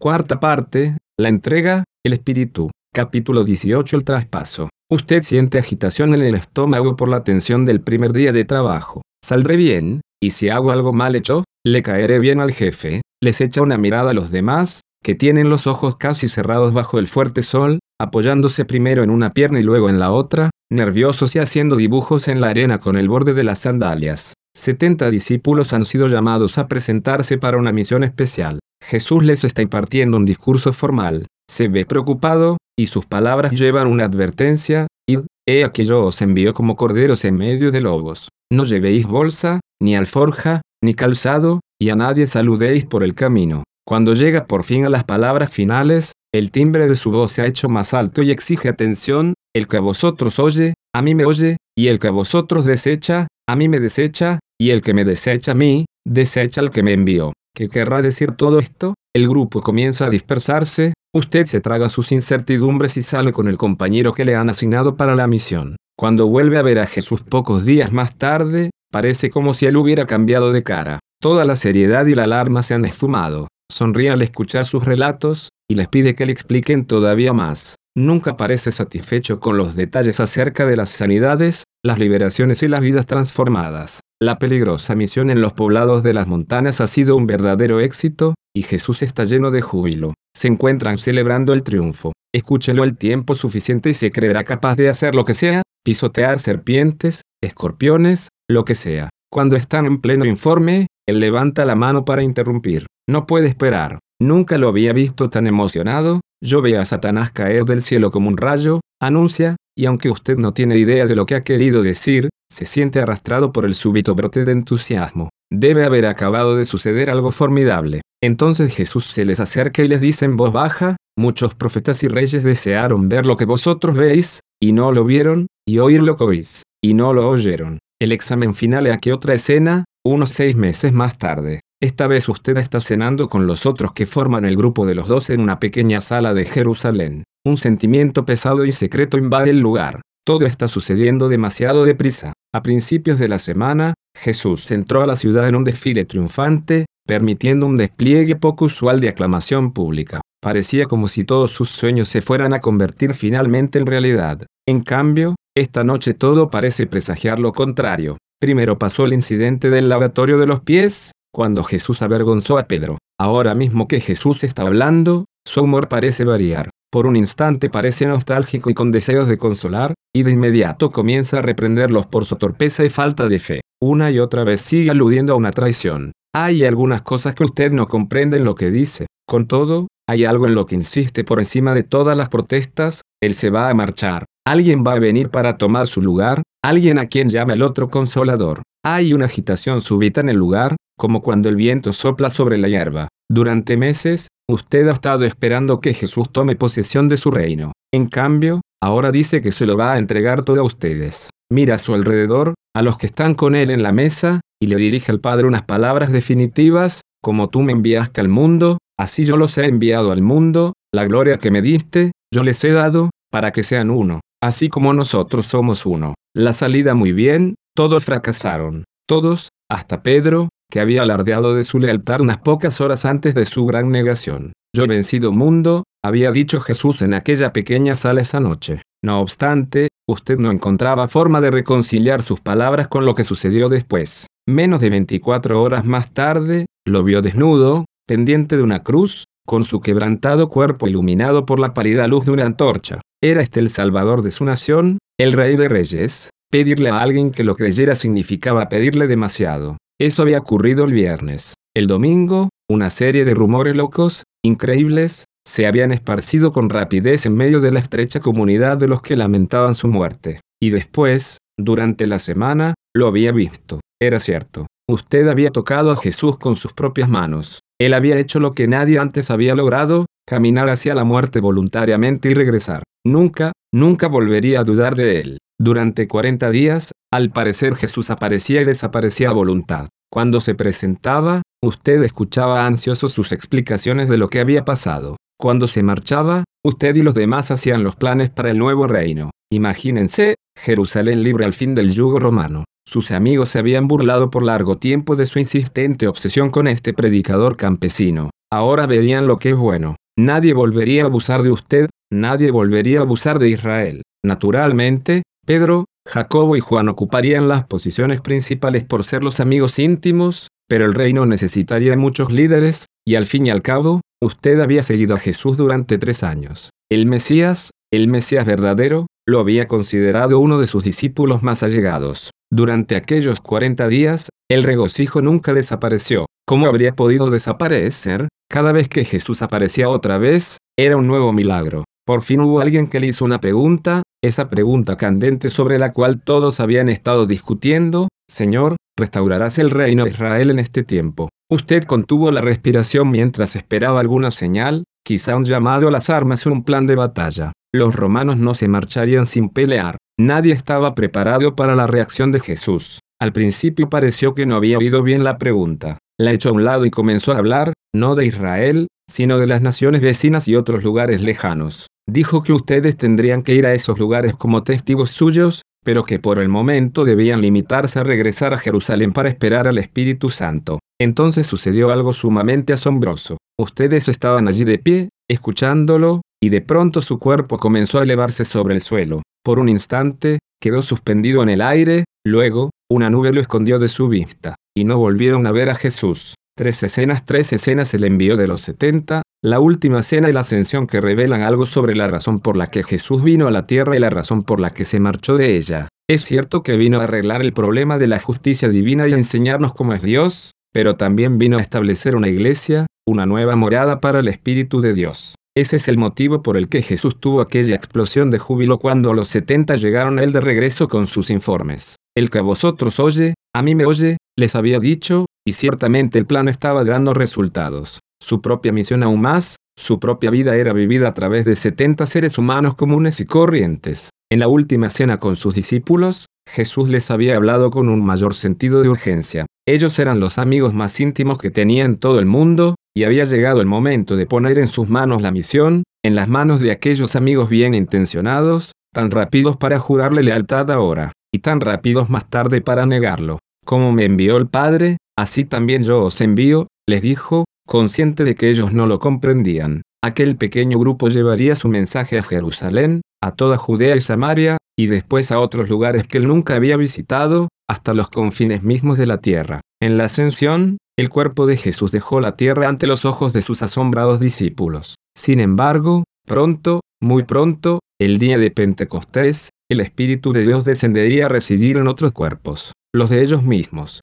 Cuarta parte, la entrega, el espíritu. Capítulo 18 El traspaso. Usted siente agitación en el estómago por la tensión del primer día de trabajo. Saldré bien, y si hago algo mal hecho, le caeré bien al jefe. Les echa una mirada a los demás, que tienen los ojos casi cerrados bajo el fuerte sol, apoyándose primero en una pierna y luego en la otra, nerviosos y haciendo dibujos en la arena con el borde de las sandalias. 70 discípulos han sido llamados a presentarse para una misión especial. Jesús les está impartiendo un discurso formal. Se ve preocupado, y sus palabras llevan una advertencia, id, he aquí yo os envío como corderos en medio de lobos. No llevéis bolsa, ni alforja, ni calzado, y a nadie saludéis por el camino. Cuando llega por fin a las palabras finales, el timbre de su voz se ha hecho más alto y exige atención, el que a vosotros oye, a mí me oye, y el que a vosotros desecha, a mí me desecha, y el que me desecha a mí, desecha al que me envió. ¿Qué querrá decir todo esto? El grupo comienza a dispersarse, usted se traga sus incertidumbres y sale con el compañero que le han asignado para la misión. Cuando vuelve a ver a Jesús pocos días más tarde, parece como si él hubiera cambiado de cara. Toda la seriedad y la alarma se han esfumado. Sonríe al escuchar sus relatos, y les pide que le expliquen todavía más. Nunca parece satisfecho con los detalles acerca de las sanidades, las liberaciones y las vidas transformadas. La peligrosa misión en los poblados de las montañas ha sido un verdadero éxito, y Jesús está lleno de júbilo. Se encuentran celebrando el triunfo. Escúchelo el tiempo suficiente y se creerá capaz de hacer lo que sea, pisotear serpientes, escorpiones, lo que sea. Cuando están en pleno informe, él levanta la mano para interrumpir. No puede esperar. Nunca lo había visto tan emocionado, yo veo a Satanás caer del cielo como un rayo, anuncia, y aunque usted no tiene idea de lo que ha querido decir, se siente arrastrado por el súbito brote de entusiasmo. Debe haber acabado de suceder algo formidable. Entonces Jesús se les acerca y les dice en voz baja, muchos profetas y reyes desearon ver lo que vosotros veis, y no lo vieron, y oír lo que oís, y no lo oyeron. El examen final es aquí otra escena, unos seis meses más tarde. Esta vez usted está cenando con los otros que forman el grupo de los dos en una pequeña sala de Jerusalén. Un sentimiento pesado y secreto invade el lugar. Todo está sucediendo demasiado deprisa. A principios de la semana, Jesús entró a la ciudad en un desfile triunfante, permitiendo un despliegue poco usual de aclamación pública. Parecía como si todos sus sueños se fueran a convertir finalmente en realidad. En cambio, esta noche todo parece presagiar lo contrario. Primero pasó el incidente del lavatorio de los pies, cuando Jesús avergonzó a Pedro. Ahora mismo que Jesús está hablando, su humor parece variar. Por un instante parece nostálgico y con deseos de consolar, y de inmediato comienza a reprenderlos por su torpeza y falta de fe. Una y otra vez sigue aludiendo a una traición. Hay algunas cosas que usted no comprende en lo que dice. Con todo, hay algo en lo que insiste por encima de todas las protestas, él se va a marchar. Alguien va a venir para tomar su lugar, alguien a quien llama el otro consolador. Hay una agitación súbita en el lugar, como cuando el viento sopla sobre la hierba. Durante meses, usted ha estado esperando que Jesús tome posesión de su reino. En cambio, ahora dice que se lo va a entregar todo a ustedes. Mira a su alrededor, a los que están con él en la mesa, y le dirige al Padre unas palabras definitivas, como tú me enviaste al mundo, así yo los he enviado al mundo, la gloria que me diste, yo les he dado, para que sean uno, así como nosotros somos uno. La salida muy bien, todos fracasaron, todos, hasta Pedro, que había alardeado de su lealtad unas pocas horas antes de su gran negación. Yo vencido mundo, había dicho Jesús en aquella pequeña sala esa noche. No obstante, usted no encontraba forma de reconciliar sus palabras con lo que sucedió después. Menos de 24 horas más tarde, lo vio desnudo, pendiente de una cruz, con su quebrantado cuerpo iluminado por la pálida luz de una antorcha. Era este el salvador de su nación, el rey de reyes. Pedirle a alguien que lo creyera significaba pedirle demasiado. Eso había ocurrido el viernes. El domingo, una serie de rumores locos, increíbles, se habían esparcido con rapidez en medio de la estrecha comunidad de los que lamentaban su muerte. Y después, durante la semana, lo había visto. Era cierto. Usted había tocado a Jesús con sus propias manos. Él había hecho lo que nadie antes había logrado, caminar hacia la muerte voluntariamente y regresar. Nunca, nunca volvería a dudar de él. Durante 40 días, al parecer Jesús aparecía y desaparecía a voluntad. Cuando se presentaba, usted escuchaba ansioso sus explicaciones de lo que había pasado. Cuando se marchaba, usted y los demás hacían los planes para el nuevo reino. Imagínense, Jerusalén libre al fin del yugo romano. Sus amigos se habían burlado por largo tiempo de su insistente obsesión con este predicador campesino. ahora verían lo que es bueno. Nadie volvería a abusar de usted, nadie volvería a abusar de Israel. Naturalmente, Pedro, Jacobo y Juan ocuparían las posiciones principales por ser los amigos íntimos, pero el reino necesitaría muchos líderes, y al fin y al cabo, usted había seguido a Jesús durante tres años. El Mesías, el Mesías verdadero, lo había considerado uno de sus discípulos más allegados. Durante aquellos 40 días, el regocijo nunca desapareció. ¿Cómo habría podido desaparecer? Cada vez que Jesús aparecía otra vez, era un nuevo milagro. Por fin hubo alguien que le hizo una pregunta, esa pregunta candente sobre la cual todos habían estado discutiendo, Señor, ¿restaurarás el reino de Israel en este tiempo? Usted contuvo la respiración mientras esperaba alguna señal, quizá un llamado a las armas o un plan de batalla. Los romanos no se marcharían sin pelear. Nadie estaba preparado para la reacción de Jesús. Al principio pareció que no había oído bien la pregunta. La echó a un lado y comenzó a hablar, no de Israel, sino de las naciones vecinas y otros lugares lejanos. Dijo que ustedes tendrían que ir a esos lugares como testigos suyos, pero que por el momento debían limitarse a regresar a Jerusalén para esperar al Espíritu Santo. Entonces sucedió algo sumamente asombroso. Ustedes estaban allí de pie, escuchándolo, y de pronto su cuerpo comenzó a elevarse sobre el suelo. Por un instante, quedó suspendido en el aire, luego, una nube lo escondió de su vista, y no volvieron a ver a Jesús. Tres escenas, tres escenas el envío de los setenta, la última escena y la ascensión que revelan algo sobre la razón por la que Jesús vino a la tierra y la razón por la que se marchó de ella. Es cierto que vino a arreglar el problema de la justicia divina y a enseñarnos cómo es Dios, pero también vino a establecer una iglesia, una nueva morada para el Espíritu de Dios. Ese es el motivo por el que Jesús tuvo aquella explosión de júbilo cuando los setenta llegaron a él de regreso con sus informes. El que a vosotros oye, a mí me oye, les había dicho, y ciertamente el plan estaba dando resultados. Su propia misión aún más, su propia vida era vivida a través de setenta seres humanos comunes y corrientes. En la última cena con sus discípulos, Jesús les había hablado con un mayor sentido de urgencia. Ellos eran los amigos más íntimos que tenía en todo el mundo, y había llegado el momento de poner en sus manos la misión, en las manos de aquellos amigos bien intencionados, tan rápidos para jurarle lealtad ahora, y tan rápidos más tarde para negarlo. Como me envió el Padre, así también yo os envío, les dijo, consciente de que ellos no lo comprendían. Aquel pequeño grupo llevaría su mensaje a Jerusalén, a toda Judea y Samaria, y después a otros lugares que él nunca había visitado, hasta los confines mismos de la tierra. En la ascensión, el cuerpo de Jesús dejó la tierra ante los ojos de sus asombrados discípulos. Sin embargo, pronto, muy pronto, el día de Pentecostés, el Espíritu de Dios descendería a residir en otros cuerpos, los de ellos mismos.